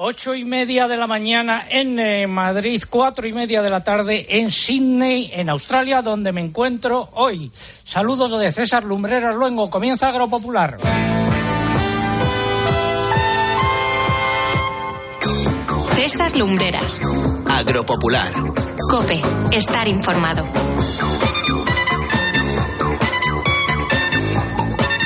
Ocho y media de la mañana en eh, Madrid, cuatro y media de la tarde en Sydney, en Australia, donde me encuentro hoy. Saludos de César Lumbreras Luengo. Comienza Agropopular. César Lumbreras. Agropopular. Cope. Estar informado.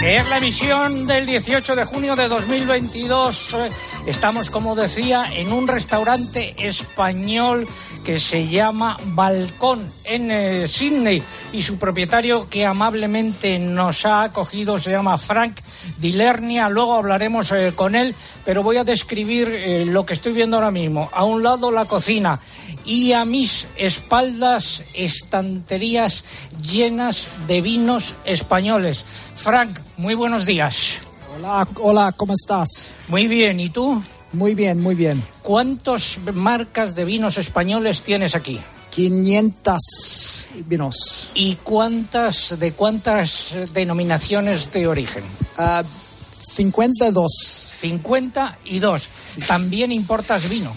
Es la emisión del 18 de junio de 2022. Estamos, como decía, en un restaurante español que se llama Balcón en eh, Sydney y su propietario que amablemente nos ha acogido se llama Frank Dilernia. Luego hablaremos eh, con él, pero voy a describir eh, lo que estoy viendo ahora mismo. A un lado la cocina y a mis espaldas estanterías llenas de vinos españoles. Frank, muy buenos días. Hola, hola, ¿cómo estás? Muy bien, ¿y tú? Muy bien, muy bien. ¿Cuántas marcas de vinos españoles tienes aquí? 500 vinos. ¿Y cuántas de cuántas denominaciones de origen? Uh, 52. 52. ¿También importas vino?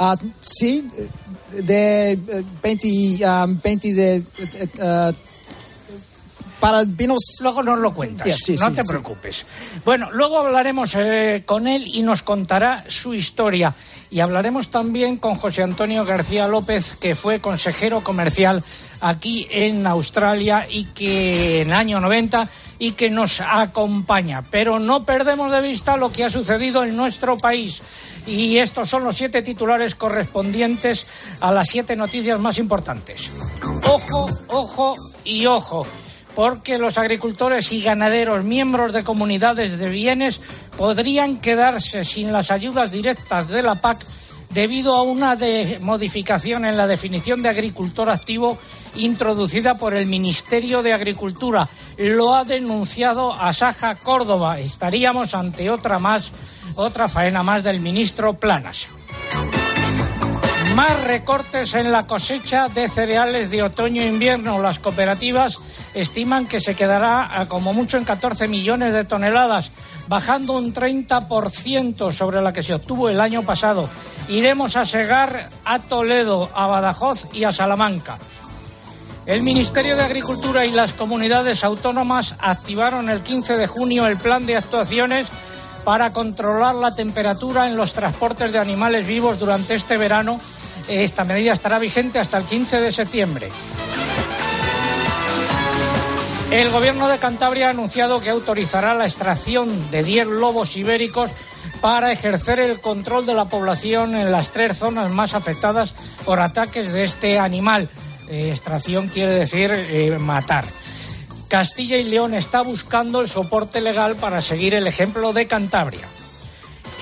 Uh, sí, de 20, um, 20 de... Uh, para vinos. Luego nos lo cuentas, sí, no te sí. preocupes. Bueno, luego hablaremos eh, con él y nos contará su historia. Y hablaremos también con José Antonio García López, que fue consejero comercial aquí en Australia y que en el año 90 y que nos acompaña. Pero no perdemos de vista lo que ha sucedido en nuestro país. Y estos son los siete titulares correspondientes a las siete noticias más importantes. Ojo, ojo y ojo porque los agricultores y ganaderos, miembros de comunidades de bienes, podrían quedarse sin las ayudas directas de la PAC debido a una modificación en la definición de agricultor activo introducida por el Ministerio de Agricultura. Lo ha denunciado Asaja Córdoba. Estaríamos ante otra más, otra faena más del ministro Planas. Más recortes en la cosecha de cereales de otoño-invierno. Las cooperativas estiman que se quedará a como mucho en 14 millones de toneladas, bajando un 30% sobre la que se obtuvo el año pasado. Iremos a Segar, a Toledo, a Badajoz y a Salamanca. El Ministerio de Agricultura y las comunidades autónomas activaron el 15 de junio el plan de actuaciones para controlar la temperatura en los transportes de animales vivos durante este verano. Esta medida estará vigente hasta el 15 de septiembre. El gobierno de Cantabria ha anunciado que autorizará la extracción de 10 lobos ibéricos para ejercer el control de la población en las tres zonas más afectadas por ataques de este animal. Eh, extracción quiere decir eh, matar. Castilla y León está buscando el soporte legal para seguir el ejemplo de Cantabria.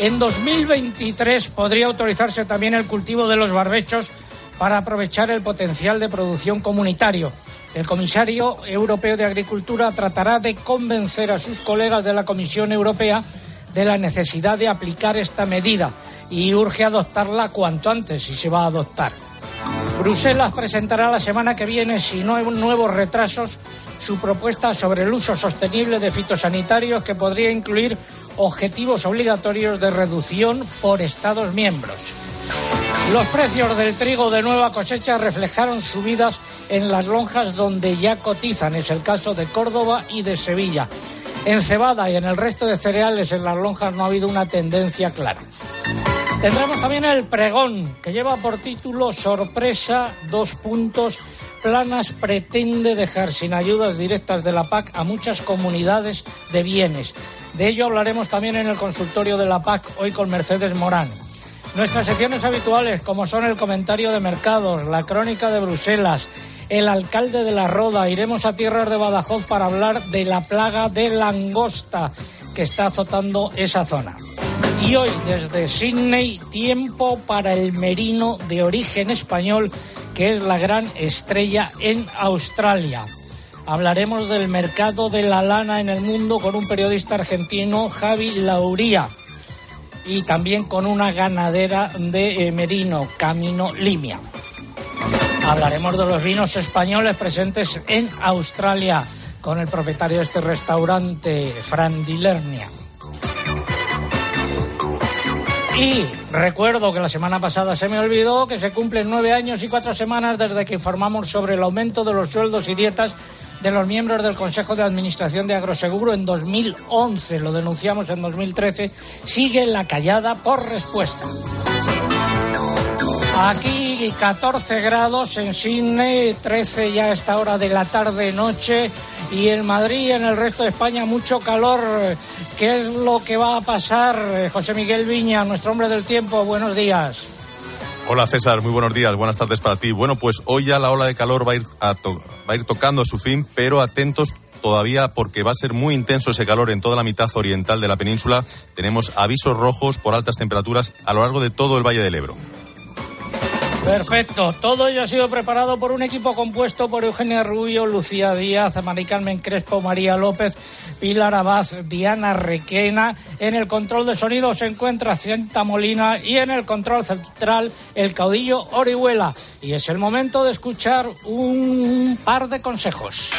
En 2023 podría autorizarse también el cultivo de los barbechos para aprovechar el potencial de producción comunitario. El comisario europeo de Agricultura tratará de convencer a sus colegas de la Comisión Europea de la necesidad de aplicar esta medida y urge adoptarla cuanto antes si se va a adoptar. Bruselas presentará la semana que viene, si no hay nuevos retrasos, su propuesta sobre el uso sostenible de fitosanitarios que podría incluir objetivos obligatorios de reducción por Estados miembros. Los precios del trigo de nueva cosecha reflejaron subidas en las lonjas donde ya cotizan. Es el caso de Córdoba y de Sevilla. En cebada y en el resto de cereales en las lonjas no ha habido una tendencia clara. Tendremos también el pregón, que lleva por título Sorpresa, dos puntos. Planas pretende dejar sin ayudas directas de la PAC a muchas comunidades de bienes. De ello hablaremos también en el consultorio de la PAC, hoy con Mercedes Morán. Nuestras secciones habituales, como son el comentario de mercados, la crónica de Bruselas, el alcalde de la Roda, iremos a tierras de Badajoz para hablar de la plaga de langosta que está azotando esa zona. Y hoy, desde Sydney, tiempo para el merino de origen español, que es la gran estrella en Australia. Hablaremos del mercado de la lana en el mundo con un periodista argentino, Javi Lauría, y también con una ganadera de eh, merino, Camino Limia. Hablaremos de los vinos españoles presentes en Australia con el propietario de este restaurante, Fran Dilernia. Y recuerdo que la semana pasada se me olvidó que se cumplen nueve años y cuatro semanas desde que informamos sobre el aumento de los sueldos y dietas de los miembros del Consejo de Administración de Agroseguro en 2011. Lo denunciamos en 2013. Sigue la callada por respuesta. Aquí 14 grados en Sydney, 13 ya a esta hora de la tarde-noche y en Madrid y en el resto de España mucho calor. ¿Qué es lo que va a pasar? José Miguel Viña, nuestro hombre del tiempo, buenos días. Hola César, muy buenos días, buenas tardes para ti. Bueno, pues hoy ya la ola de calor va a ir, va a ir tocando su fin, pero atentos todavía porque va a ser muy intenso ese calor en toda la mitad oriental de la península. Tenemos avisos rojos por altas temperaturas a lo largo de todo el Valle del Ebro. Perfecto. Todo ello ha sido preparado por un equipo compuesto por Eugenia Rubio, Lucía Díaz, Mari Carmen Crespo, María López, Pilar Abad, Diana Requena. En el control de sonido se encuentra Cienta Molina y en el control central el caudillo Orihuela. Y es el momento de escuchar un par de consejos.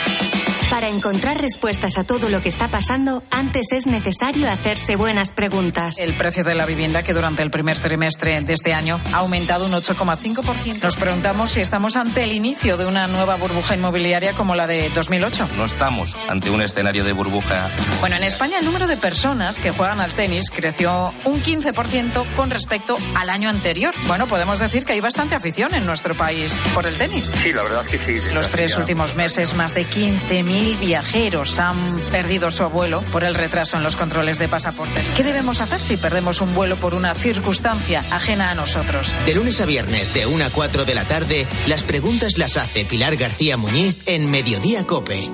Para encontrar respuestas a todo lo que está pasando, antes es necesario hacerse buenas preguntas. El precio de la vivienda, que durante el primer trimestre de este año ha aumentado un 8,5%. Nos preguntamos si estamos ante el inicio de una nueva burbuja inmobiliaria como la de 2008. No estamos ante un escenario de burbuja. Bueno, en España el número de personas que juegan al tenis creció un 15% con respecto al año anterior. Bueno, podemos decir que hay bastante afición en nuestro país por el tenis. Sí, la verdad que sí. Los tres últimos meses, más de 15.000 mil viajeros han perdido su vuelo por el retraso en los controles de pasaportes. ¿Qué debemos hacer si perdemos un vuelo por una circunstancia ajena a nosotros? De lunes a viernes, de 1 a 4 de la tarde, las preguntas las hace Pilar García Muñiz en Mediodía Cope.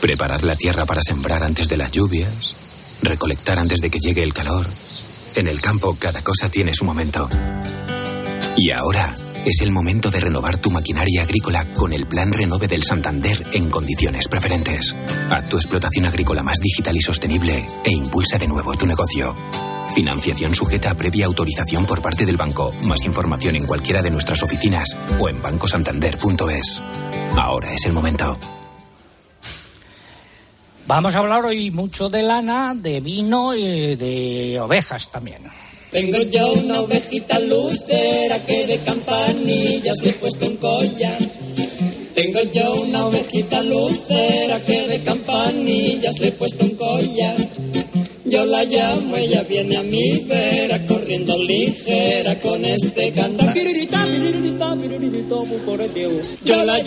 Preparar la tierra para sembrar antes de las lluvias, recolectar antes de que llegue el calor. En el campo cada cosa tiene su momento. Y ahora es el momento de renovar tu maquinaria agrícola con el Plan Renove del Santander en condiciones preferentes. Haz tu explotación agrícola más digital y sostenible e impulsa de nuevo tu negocio. Financiación sujeta a previa autorización por parte del banco. Más información en cualquiera de nuestras oficinas o en bancosantander.es. Ahora es el momento. Vamos a hablar hoy mucho de lana, de vino y de ovejas también. Tengo yo una ovejita lucera que de campanillas le he puesto un collar. Tengo yo una ovejita lucera que de campanillas le he puesto un collar. Yo la llamo, ella viene a mi vera, corriendo ligera con este cantar. Y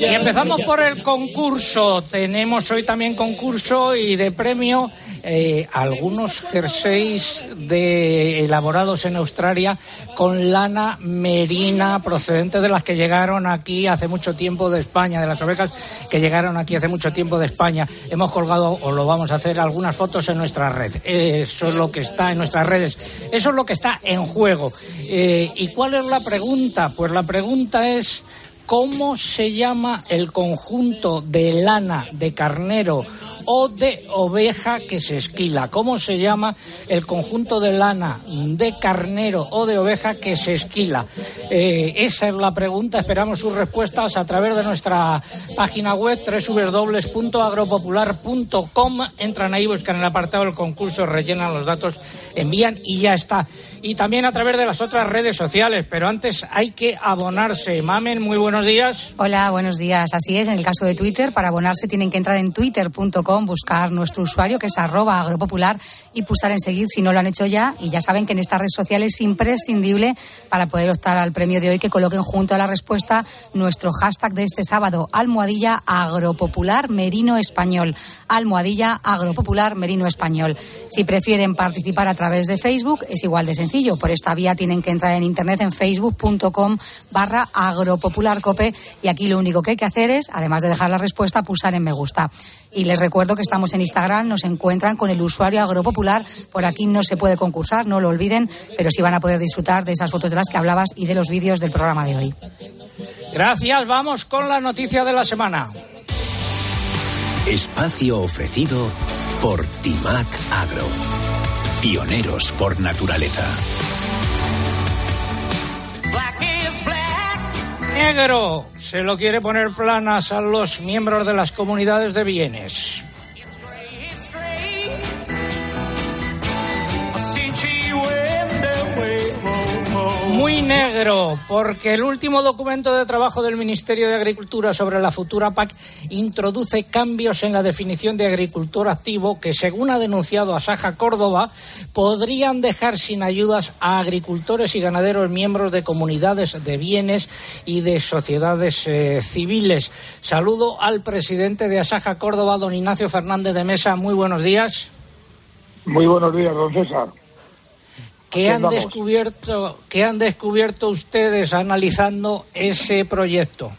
empezamos por el concurso. Tenemos hoy también concurso y de premio eh, algunos jerseys de, elaborados en Australia con lana merina procedente de las que llegaron aquí hace mucho tiempo de España, de las ovejas que llegaron aquí hace mucho tiempo de España. Hemos colgado, o lo vamos a hacer, algunas fotos en nuestra red. Eso es lo que está en nuestras redes. Eso es lo que está en juego. Eh, ¿Y cuál es la pregunta? Pues la pregunta es... ¿Cómo se llama el conjunto de lana de carnero o de oveja que se esquila. ¿Cómo se llama el conjunto de lana de carnero o de oveja que se esquila? Eh, esa es la pregunta. Esperamos sus respuestas a través de nuestra página web www.agropopular.com. Entran ahí, buscan el apartado del concurso, rellenan los datos, envían y ya está. Y también a través de las otras redes sociales. Pero antes hay que abonarse. Mamen, muy buenos días. Hola, buenos días. Así es, en el caso de Twitter, para abonarse tienen que entrar en twitter.com buscar nuestro usuario que es arroba agropopular y pulsar en seguir si no lo han hecho ya. Y ya saben que en esta red social es imprescindible para poder optar al premio de hoy que coloquen junto a la respuesta nuestro hashtag de este sábado, almohadilla agropopular merino español. Almohadilla agropopular merino español. Si prefieren participar a través de Facebook, es igual de sencillo. Por esta vía tienen que entrar en internet en facebook.com barra agropopularcope y aquí lo único que hay que hacer es, además de dejar la respuesta, pulsar en me gusta. Y les recuerdo que estamos en Instagram, nos encuentran con el usuario agropopular. Por aquí no se puede concursar, no lo olviden, pero sí van a poder disfrutar de esas fotos de las que hablabas y de los vídeos del programa de hoy. Gracias, vamos con la noticia de la semana. Espacio ofrecido por Timac Agro. Pioneros por naturaleza. Negro se lo quiere poner planas a los miembros de las comunidades de bienes. Y negro, porque el último documento de trabajo del Ministerio de Agricultura sobre la futura PAC introduce cambios en la definición de agricultor activo que, según ha denunciado Asaja Córdoba, podrían dejar sin ayudas a agricultores y ganaderos miembros de comunidades de bienes y de sociedades eh, civiles. Saludo al presidente de Asaja Córdoba, don Ignacio Fernández de Mesa. Muy buenos días. Muy buenos días, don César. ¿Qué han, descubierto, ¿Qué han descubierto ustedes analizando ese proyecto?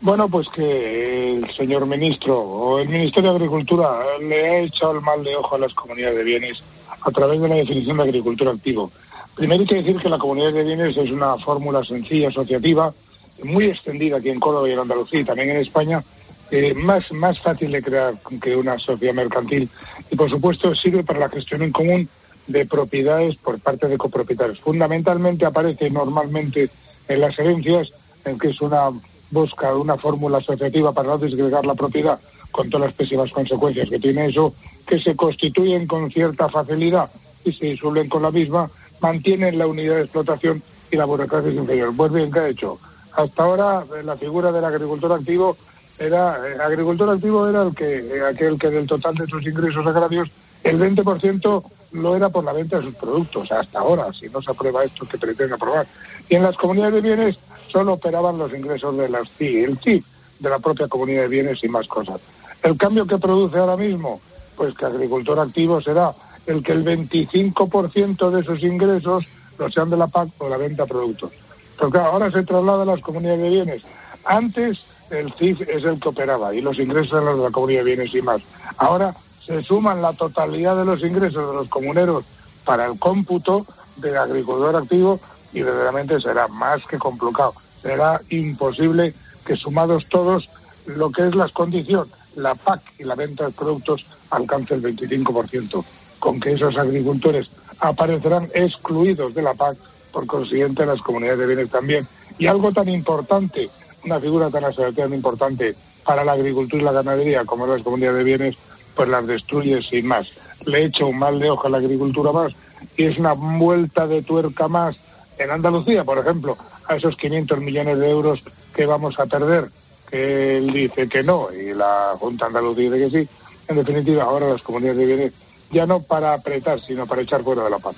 Bueno, pues que el señor ministro o el Ministerio de Agricultura le ha echado el mal de ojo a las comunidades de bienes a través de la definición de agricultura activo. Primero hay que decir que la comunidad de bienes es una fórmula sencilla, asociativa, muy extendida aquí en Córdoba y en Andalucía y también en España, eh, más, más fácil de crear que una sociedad mercantil. Y por supuesto sirve para la gestión en común de propiedades por parte de copropietarios. Fundamentalmente aparece normalmente en las herencias, en que es una busca una fórmula asociativa para no desgregar la propiedad con todas las pésimas consecuencias que tiene eso, que se constituyen con cierta facilidad y se disuelven con la misma, mantienen la unidad de explotación y la burocracia es inferior. Pues bien, ¿qué ha hecho? Hasta ahora eh, la figura del agricultor activo era, eh, agricultor activo era el que, eh, aquel que del total de sus ingresos agrarios, el 20% lo era por la venta de sus productos, hasta ahora, si no se aprueba esto que pretende aprobar. Y en las comunidades de bienes solo operaban los ingresos de las CI, el CIF, de la propia comunidad de bienes y más cosas. El cambio que produce ahora mismo, pues que agricultor activo será el que el 25% de sus ingresos lo sean de la PAC o de la venta de productos. Porque ahora se traslada a las comunidades de bienes. Antes el CIF es el que operaba y los ingresos eran los de la comunidad de bienes y más. Ahora se suman la totalidad de los ingresos de los comuneros para el cómputo del agricultor activo y verdaderamente será más que complicado. Será imposible que sumados todos lo que es la condición, la PAC y la venta de productos alcance el 25%, con que esos agricultores aparecerán excluidos de la PAC, por consiguiente las comunidades de bienes también. Y algo tan importante, una figura tan asociativa importante para la agricultura y la ganadería como las comunidades de bienes, pues las destruye sin más. Le echa un mal de hoja a la agricultura más y es una vuelta de tuerca más en Andalucía, por ejemplo, a esos 500 millones de euros que vamos a perder, que él dice que no y la Junta Andalucía dice que sí. En definitiva, ahora las comunidades de bienes ya no para apretar, sino para echar fuera de la PAC.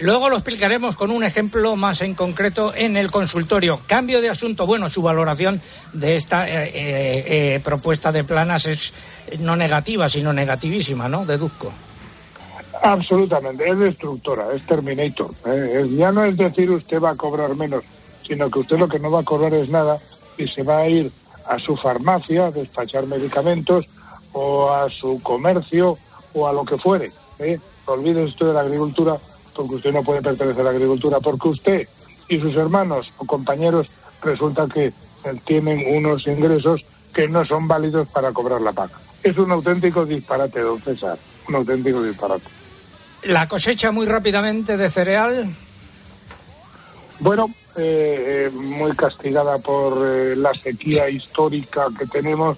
Luego lo explicaremos con un ejemplo más en concreto en el consultorio. Cambio de asunto. Bueno, su valoración de esta eh, eh, eh, propuesta de planas es no negativa, sino negativísima, ¿no? Deduzco. Absolutamente, es destructora, es Terminator. ya no es decir usted va a cobrar menos, sino que usted lo que no va a cobrar es nada y se va a ir a su farmacia a despachar medicamentos o a su comercio o a lo que fuere. ¿eh? Olvídese usted de la agricultura porque usted no puede pertenecer a la agricultura, porque usted y sus hermanos o compañeros resulta que tienen unos ingresos que no son válidos para cobrar la paga. Es un auténtico disparate, don César, un auténtico disparate. ¿La cosecha muy rápidamente de cereal? Bueno, eh, eh, muy castigada por eh, la sequía histórica que tenemos,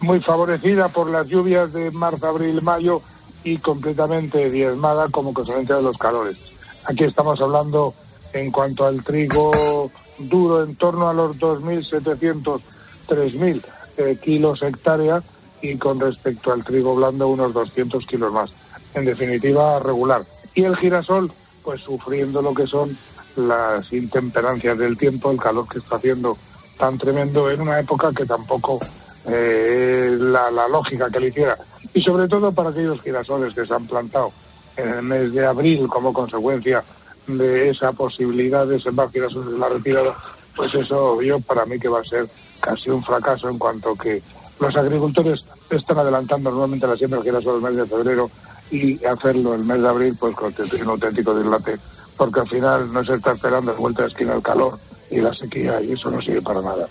muy favorecida por las lluvias de marzo, abril, mayo y completamente diezmada como consecuencia de los calores. Aquí estamos hablando en cuanto al trigo duro en torno a los 2.700, 3.000 kilos hectárea y con respecto al trigo blando unos 200 kilos más. En definitiva, regular. Y el girasol, pues sufriendo lo que son las intemperancias del tiempo, el calor que está haciendo tan tremendo en una época que tampoco eh, la, la lógica que le hiciera y sobre todo para aquellos girasoles que se han plantado en el mes de abril como consecuencia de esa posibilidad de sembrar girasoles de la retirada, pues eso yo para mí que va a ser casi un fracaso en cuanto que los agricultores están adelantando normalmente la siembra de girasoles el mes de febrero y hacerlo el mes de abril pues constituye un auténtico dislate porque al final no se está esperando de vuelta de esquina el calor y la sequía y eso no sirve para nada.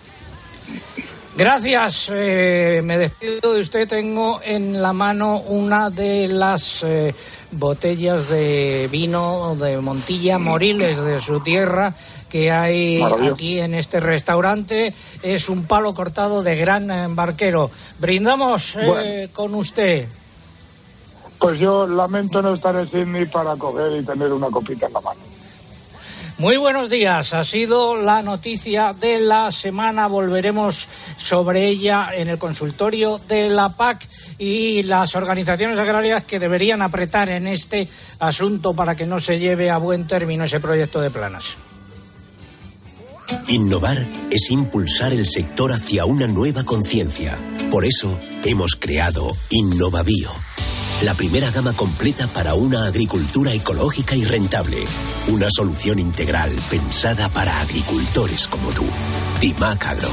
Gracias, eh, me despido de usted. Tengo en la mano una de las eh, botellas de vino de Montilla Moriles, de su tierra, que hay aquí en este restaurante. Es un palo cortado de gran embarquero. Brindamos eh, con usted. Pues yo lamento no estar en Sydney para coger y tener una copita en la mano. Muy buenos días. Ha sido la noticia de la semana. Volveremos sobre ella en el consultorio de la PAC y las organizaciones agrarias que deberían apretar en este asunto para que no se lleve a buen término ese proyecto de planas. Innovar es impulsar el sector hacia una nueva conciencia. Por eso hemos creado InnovaBio, la primera gama completa para una agricultura ecológica y rentable. Una solución integral pensada para agricultores como tú. Timac Agro,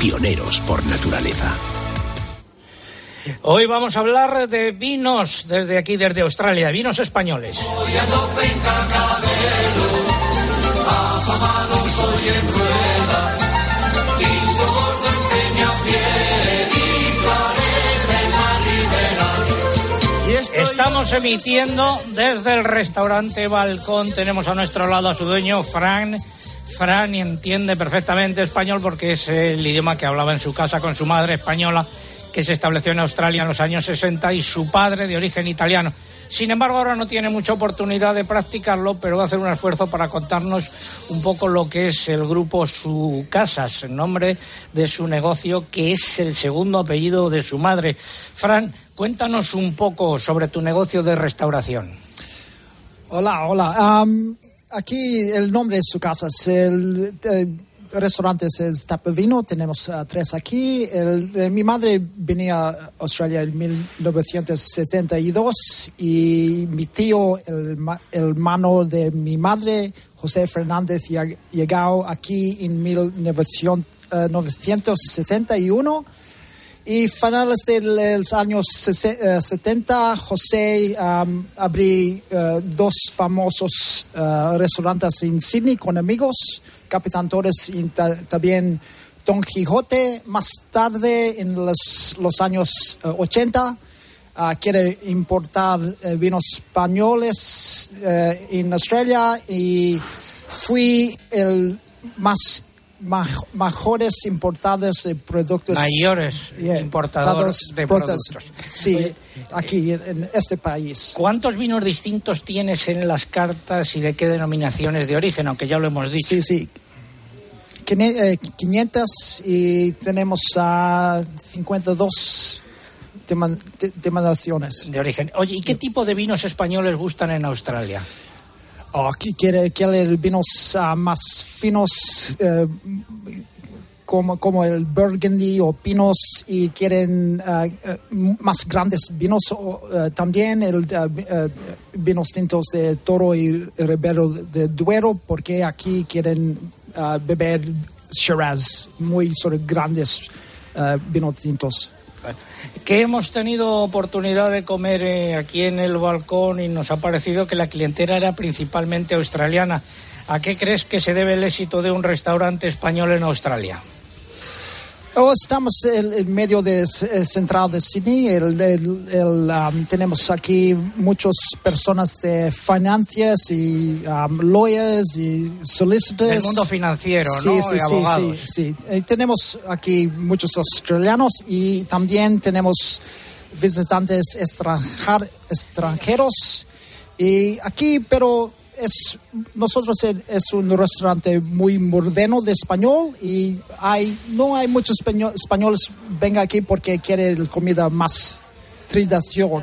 pioneros por naturaleza. Hoy vamos a hablar de vinos desde aquí, desde Australia, vinos españoles. Estamos emitiendo desde el restaurante Balcón. Tenemos a nuestro lado a su dueño, Fran. Fran entiende perfectamente español porque es el idioma que hablaba en su casa con su madre española, que se estableció en Australia en los años 60, y su padre de origen italiano. Sin embargo, ahora no tiene mucha oportunidad de practicarlo, pero va a hacer un esfuerzo para contarnos un poco lo que es el grupo Su Casas, el nombre de su negocio, que es el segundo apellido de su madre. Fran, cuéntanos un poco sobre tu negocio de restauración. Hola, hola. Aquí el nombre de Su Casas. El, el restaurante es tenemos uh, tres aquí. El, eh, mi madre venía a Australia en 1972 y mi tío, el el hermano de mi madre, José Fernández, llegó aquí en 1900, eh, 1961. Y finales de los años sese- eh, 70, José um, abrió eh, dos famosos restaurantes en Sydney con amigos, Capitán Torres y ta- también Don Quijote. Más tarde, en los, los años eh, 80, ah, quiere importar eh, vinos españoles eh, en Australia y fui el más mejores importadores de productos Mayores Yeah, importadores de productos. productos. Sí, aquí en, en este país. ¿Cuántos vinos distintos tienes en las cartas y de qué denominaciones de origen? Aunque ya lo hemos dicho. Sí, sí. Quine- eh, 500 y tenemos a 52 deman- de- denominaciones. De origen. Oye, ¿y qué tipo de vinos españoles gustan en Australia? Oh, aquí quiere, quiere vinos ah, más finos eh, como, como el Burgundy o Pinos y quieren ah, eh, más grandes vinos. también el ah, vi- vinos tintos de Toro y Ribero de Duero porque aquí quieren ah, beber Shiraz, muy sobre grandes ah, vinos tintos. Que hemos tenido oportunidad de comer eh, aquí en el balcón y nos ha parecido que la clientela era principalmente australiana. ¿A qué crees que se debe el éxito de un restaurante español en Australia? Oh, estamos en, en medio de eh, central de Sydney. El- el- el, um, tenemos aquí muchas personas de finanzas y um, lawyers y solicitors. Del mundo financiero, sí, ¿no? Sí, Y sí, abogados. sí, sí. Eh, tenemos aquí muchos australianos y también tenemos visitantes extranjar- extranjeros. Y aquí, pero es, nosotros es un restaurante muy moderno de español y hay, no hay muchos español- españoles venga aquí porque quiere comida más tradición,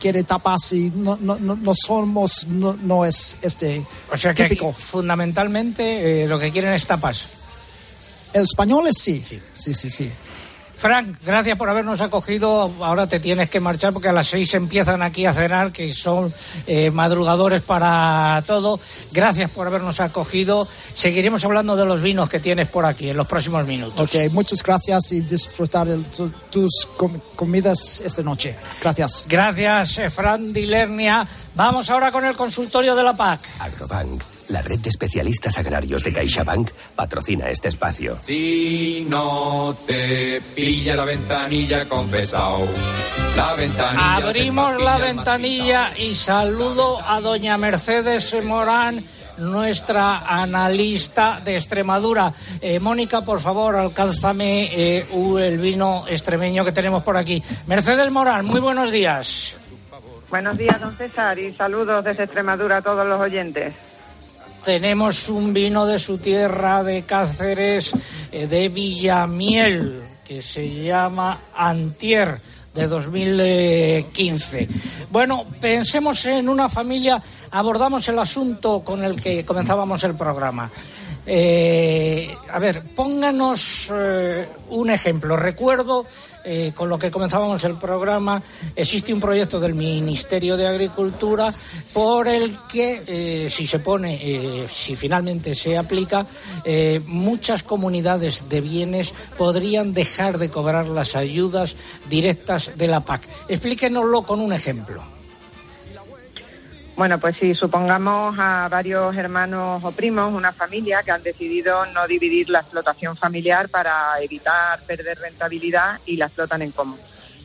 quiere tapas y no, no, no, somos, no, no es este O sea que aquí, típico. fundamentalmente eh, lo que quieren es tapas. El español es sí, sí, sí, sí. Frank, gracias por habernos acogido. Ahora te tienes que marchar porque a las seis empiezan aquí a cenar, que son eh, madrugadores para todo. Gracias por habernos acogido. Seguiremos hablando de los vinos que tienes por aquí en los próximos minutos. Ok, muchas gracias y disfrutar de tu- tus com- comidas esta noche. Gracias. Gracias, eh, Fran Dilernia. Vamos ahora con el consultorio de la PAC. Agrobank, la red de especialistas agrarios de CaixaBank, patrocina este espacio. Si no te pilla la ventanilla, confesao. La ventanilla. Abrimos la ventanilla y saludo a doña Mercedes Morán, nuestra analista de Extremadura. Eh, Mónica, por favor, alcánzame eh, el vino extremeño que tenemos por aquí. Mercedes Morán, muy buenos días. Buenos días, don César, y saludos desde Extremadura a todos los oyentes. Tenemos un vino de su tierra de Cáceres, eh, de Villamiel, que se llama Antier de 2015. Bueno, pensemos en una familia, abordamos el asunto con el que comenzábamos el programa. Eh, a ver, pónganos eh, un ejemplo. Recuerdo, eh, con lo que comenzábamos el programa, existe un proyecto del Ministerio de Agricultura por el que, si se pone, si finalmente se aplica, muchas comunidades de bienes podrían dejar de cobrar las ayudas directas de la PAC. Explíquenoslo con un ejemplo. Bueno, pues si supongamos a varios hermanos o primos, una familia que han decidido no dividir la explotación familiar para evitar perder rentabilidad y la explotan en común.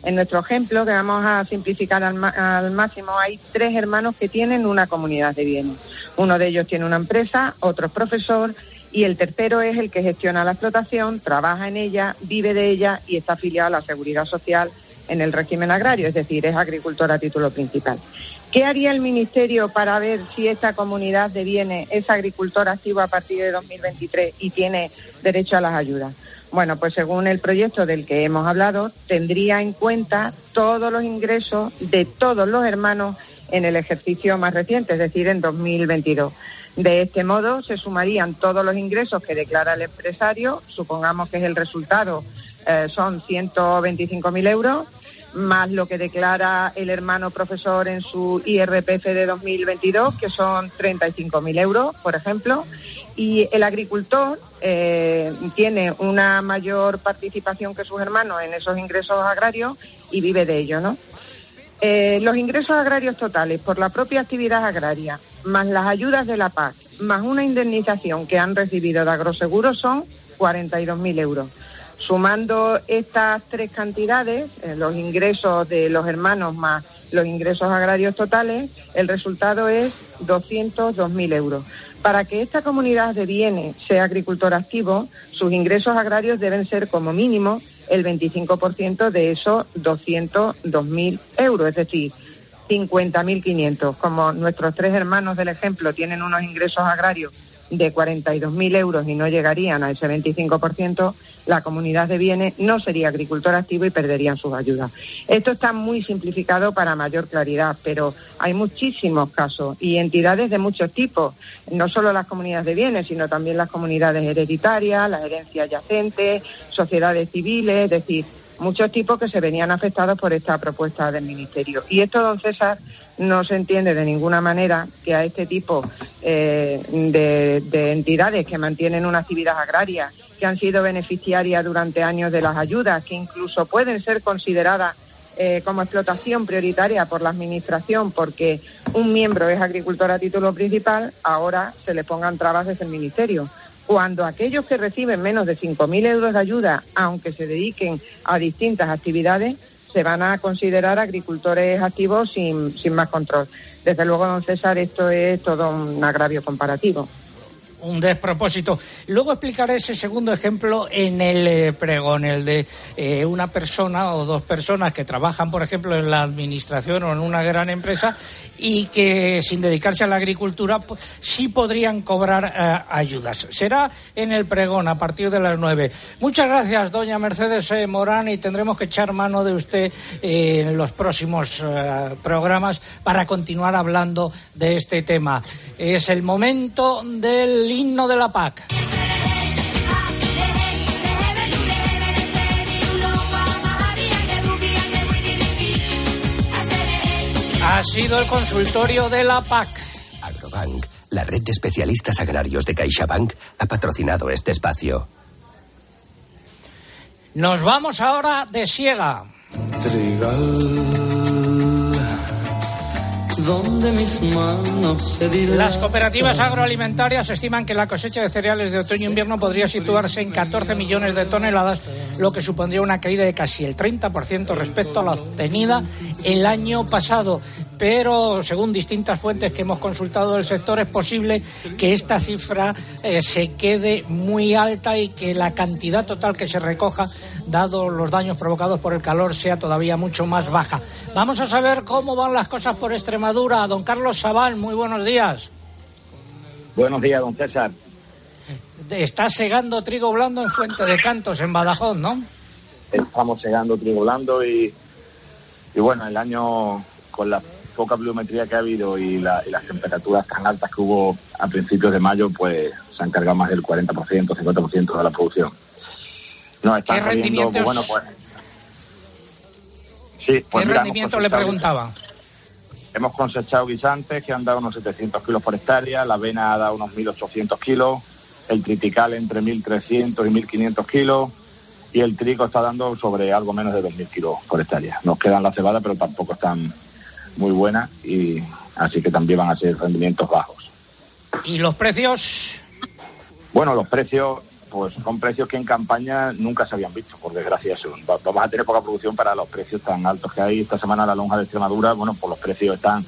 En nuestro ejemplo, que vamos a simplificar al, máximo, hay tres hermanos que tienen una comunidad de bienes. Uno de ellos tiene una empresa, otro es profesor y el tercero es el que gestiona la explotación, trabaja en ella, vive de ella y está afiliado a la seguridad social en el régimen agrario, es decir, es agricultor a título principal. ¿Qué haría el Ministerio para ver si esta comunidad de bienes es agricultor activo a partir de 2023 y tiene derecho a las ayudas? Bueno, pues según el proyecto del que hemos hablado, tendría en cuenta todos los ingresos de todos los hermanos en el ejercicio más reciente, es decir, en 2022. De este modo, se sumarían todos los ingresos que declara el empresario, supongamos que el resultado, eh, son 125.000 euros, más lo que declara el hermano profesor en su IRPF de 2022, que son 35.000 euros, por ejemplo, y el agricultor eh, tiene una mayor participación que sus hermanos en esos ingresos agrarios y vive de ello, ¿no? Eh, los ingresos agrarios totales por la propia actividad agraria, más las ayudas de la PAC, más una indemnización que han recibido de agroseguro son 42.000 euros. Sumando estas tres cantidades, eh, los ingresos de los hermanos más los ingresos agrarios totales, el resultado es 202.000 euros. Para que esta comunidad de bienes sea agricultor activo, sus ingresos agrarios deben ser como mínimo el 25% de esos 202.000 euros, es decir, 50.500. Como nuestros tres hermanos del ejemplo tienen unos ingresos agrarios de 42.000 euros y no llegarían a ese 25%, la comunidad de bienes no sería agricultor activo y perderían sus ayudas. Esto está muy simplificado para mayor claridad, pero hay muchísimos casos y entidades de muchos tipos, no solo las comunidades de bienes, sino también las comunidades hereditarias, las herencias yacentes, sociedades civiles, es decir, muchos tipos que se venían afectados por esta propuesta del Ministerio. Y esto, don César, no se entiende de ninguna manera que a este tipo eh, de, entidades que mantienen una actividad agraria, que han sido beneficiarias durante años de las ayudas, que incluso pueden ser consideradas eh, como explotación prioritaria por la Administración porque un miembro es agricultor a título principal, ahora se le pongan trabas desde el Ministerio cuando aquellos que reciben menos de 5.000 euros de ayuda, aunque se dediquen a distintas actividades, se van a considerar agricultores activos sin, sin más control. Desde luego, don César, esto es todo un agravio comparativo un despropósito. Luego explicaré ese segundo ejemplo en el eh, pregón, el de eh, una persona o dos personas que trabajan, por ejemplo, en la administración o en una gran empresa y que sin dedicarse a la agricultura sí podrían cobrar eh, ayudas. Será en el pregón a partir de las nueve. Muchas gracias, doña Mercedes Morán, y tendremos que echar mano de usted en los próximos programas para continuar hablando de este tema. Es el momento del himno de la PAC. Ha sido el consultorio de la PAC. Agrobank, la red de especialistas agrarios de CaixaBank, ha patrocinado este espacio. Nos vamos ahora de Siega. Las cooperativas agroalimentarias estiman que la cosecha de cereales de otoño e invierno podría situarse en 14 millones de toneladas, lo que supondría una caída de casi el 30% respecto a la obtenida el año pasado. Pero, según distintas fuentes que hemos consultado del sector, es posible que esta cifra eh, se quede muy alta y que la cantidad total que se recoja, dado los daños provocados por el calor, sea todavía mucho más baja. Vamos a saber cómo van las cosas por Extremadura. Don Carlos Sabal, muy buenos días. Buenos días, don César. Está segando trigo blando en Fuente de Cantos, en Badajoz, ¿no? Estamos segando trigo blando y, y bueno, el año con la poca pluviometría que ha habido y, la- y las temperaturas tan altas que hubo a principios de mayo, pues se han cargado más del 40%, 50% de la producción. No, están ¿Qué saliendo, rendimientos- bueno, pues... Sí, pues ¿Qué mira, rendimiento le preguntaba? Hemos cosechado guisantes que han dado unos 700 kilos por hectárea, la avena ha dado unos 1.800 kilos, el tritical entre 1.300 y 1.500 kilos y el trigo está dando sobre algo menos de 2.000 kilos por hectárea. Nos quedan la cebada, pero tampoco están muy buenas y así que también van a ser rendimientos bajos. ¿Y los precios? Bueno, los precios, pues son precios que en campaña nunca se habían visto, por desgracia. Vamos a tener poca producción para los precios tan altos que hay. Esta semana la lonja de Extremadura, bueno, pues los precios están,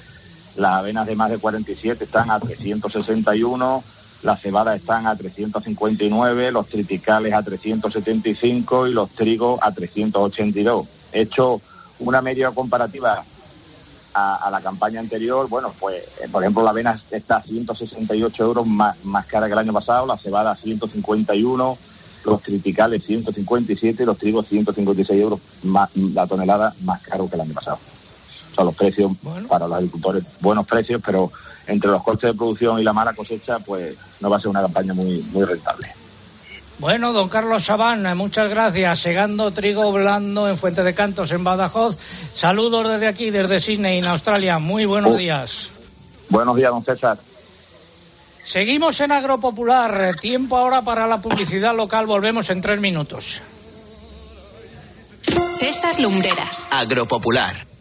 las avenas de más de 47 están a 361, las cebadas están a 359, los triticales a 375 y los trigos a 382. He hecho una media comparativa a, a la campaña anterior, bueno, pues eh, por ejemplo la avena está a 168 euros más, más cara que el año pasado, la cebada a 151, los triticales 157 y los trigos 156 euros más, la tonelada más caro que el año pasado. O sea, los precios para los agricultores, buenos precios, pero entre los costes de producción y la mala cosecha, pues no va a ser una campaña muy, muy rentable. Bueno, don Carlos Sabán, muchas gracias. Segando trigo blando en Fuente de Cantos, en Badajoz. Saludos desde aquí, desde Sydney, en Australia. Muy buenos días. Buenos días, don César. Seguimos en Agropopular. Tiempo ahora para la publicidad local. Volvemos en tres minutos. César Lumbreras. Agropopular.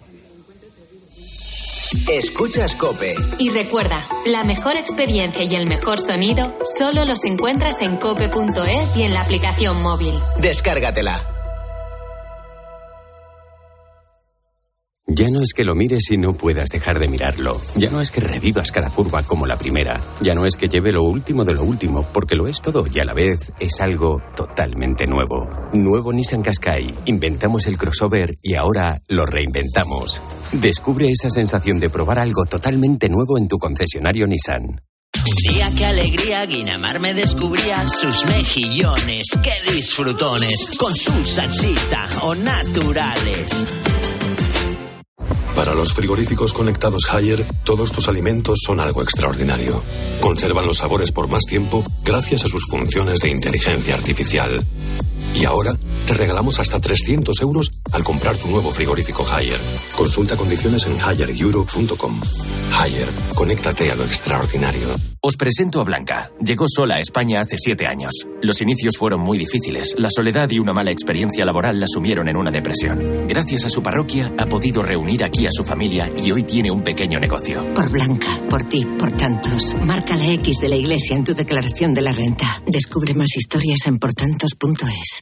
Escuchas Cope. Y recuerda, la mejor experiencia y el mejor sonido solo los encuentras en cope.es y en la aplicación móvil. Descárgatela. Ya no es que lo mires y no puedas dejar de mirarlo. Ya no es que revivas cada curva como la primera. Ya no es que lleve lo último de lo último, porque lo es todo y a la vez es algo totalmente nuevo. Nuevo Nissan Qashqai. Inventamos el crossover y ahora lo reinventamos. Descubre esa sensación de probar algo totalmente nuevo en tu concesionario Nissan. Un día qué alegría, Guinamar me descubría sus mejillones, qué disfrutones, con su salsita o naturales. Para los frigoríficos conectados Haier, todos tus alimentos son algo extraordinario. Conservan los sabores por más tiempo gracias a sus funciones de inteligencia artificial. Y ahora te regalamos hasta 300 euros al comprar tu nuevo frigorífico Haier. Consulta condiciones en haireuro.com. Haier, conéctate a lo extraordinario. Os presento a Blanca. Llegó sola a España hace siete años. Los inicios fueron muy difíciles. La soledad y una mala experiencia laboral la sumieron en una depresión. Gracias a su parroquia ha podido reunir aquí a su familia y hoy tiene un pequeño negocio. Por Blanca, por ti, por tantos. Marca la X de la iglesia en tu declaración de la renta. Descubre más historias en portantos.es.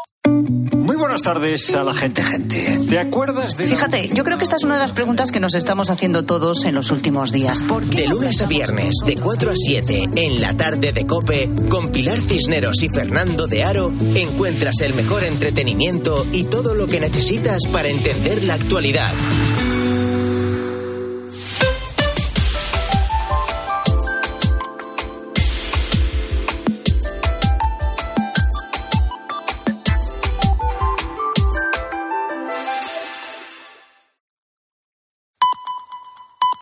Muy buenas tardes a la gente, gente. ¿Te acuerdas de.? Fíjate, yo creo que esta es una de las preguntas que nos estamos haciendo todos en los últimos días. ¿Por qué De lunes a viernes, de 4 a 7, en la tarde de Cope, con Pilar Cisneros y Fernando de Aro, encuentras el mejor entretenimiento y todo lo que necesitas para entender la actualidad.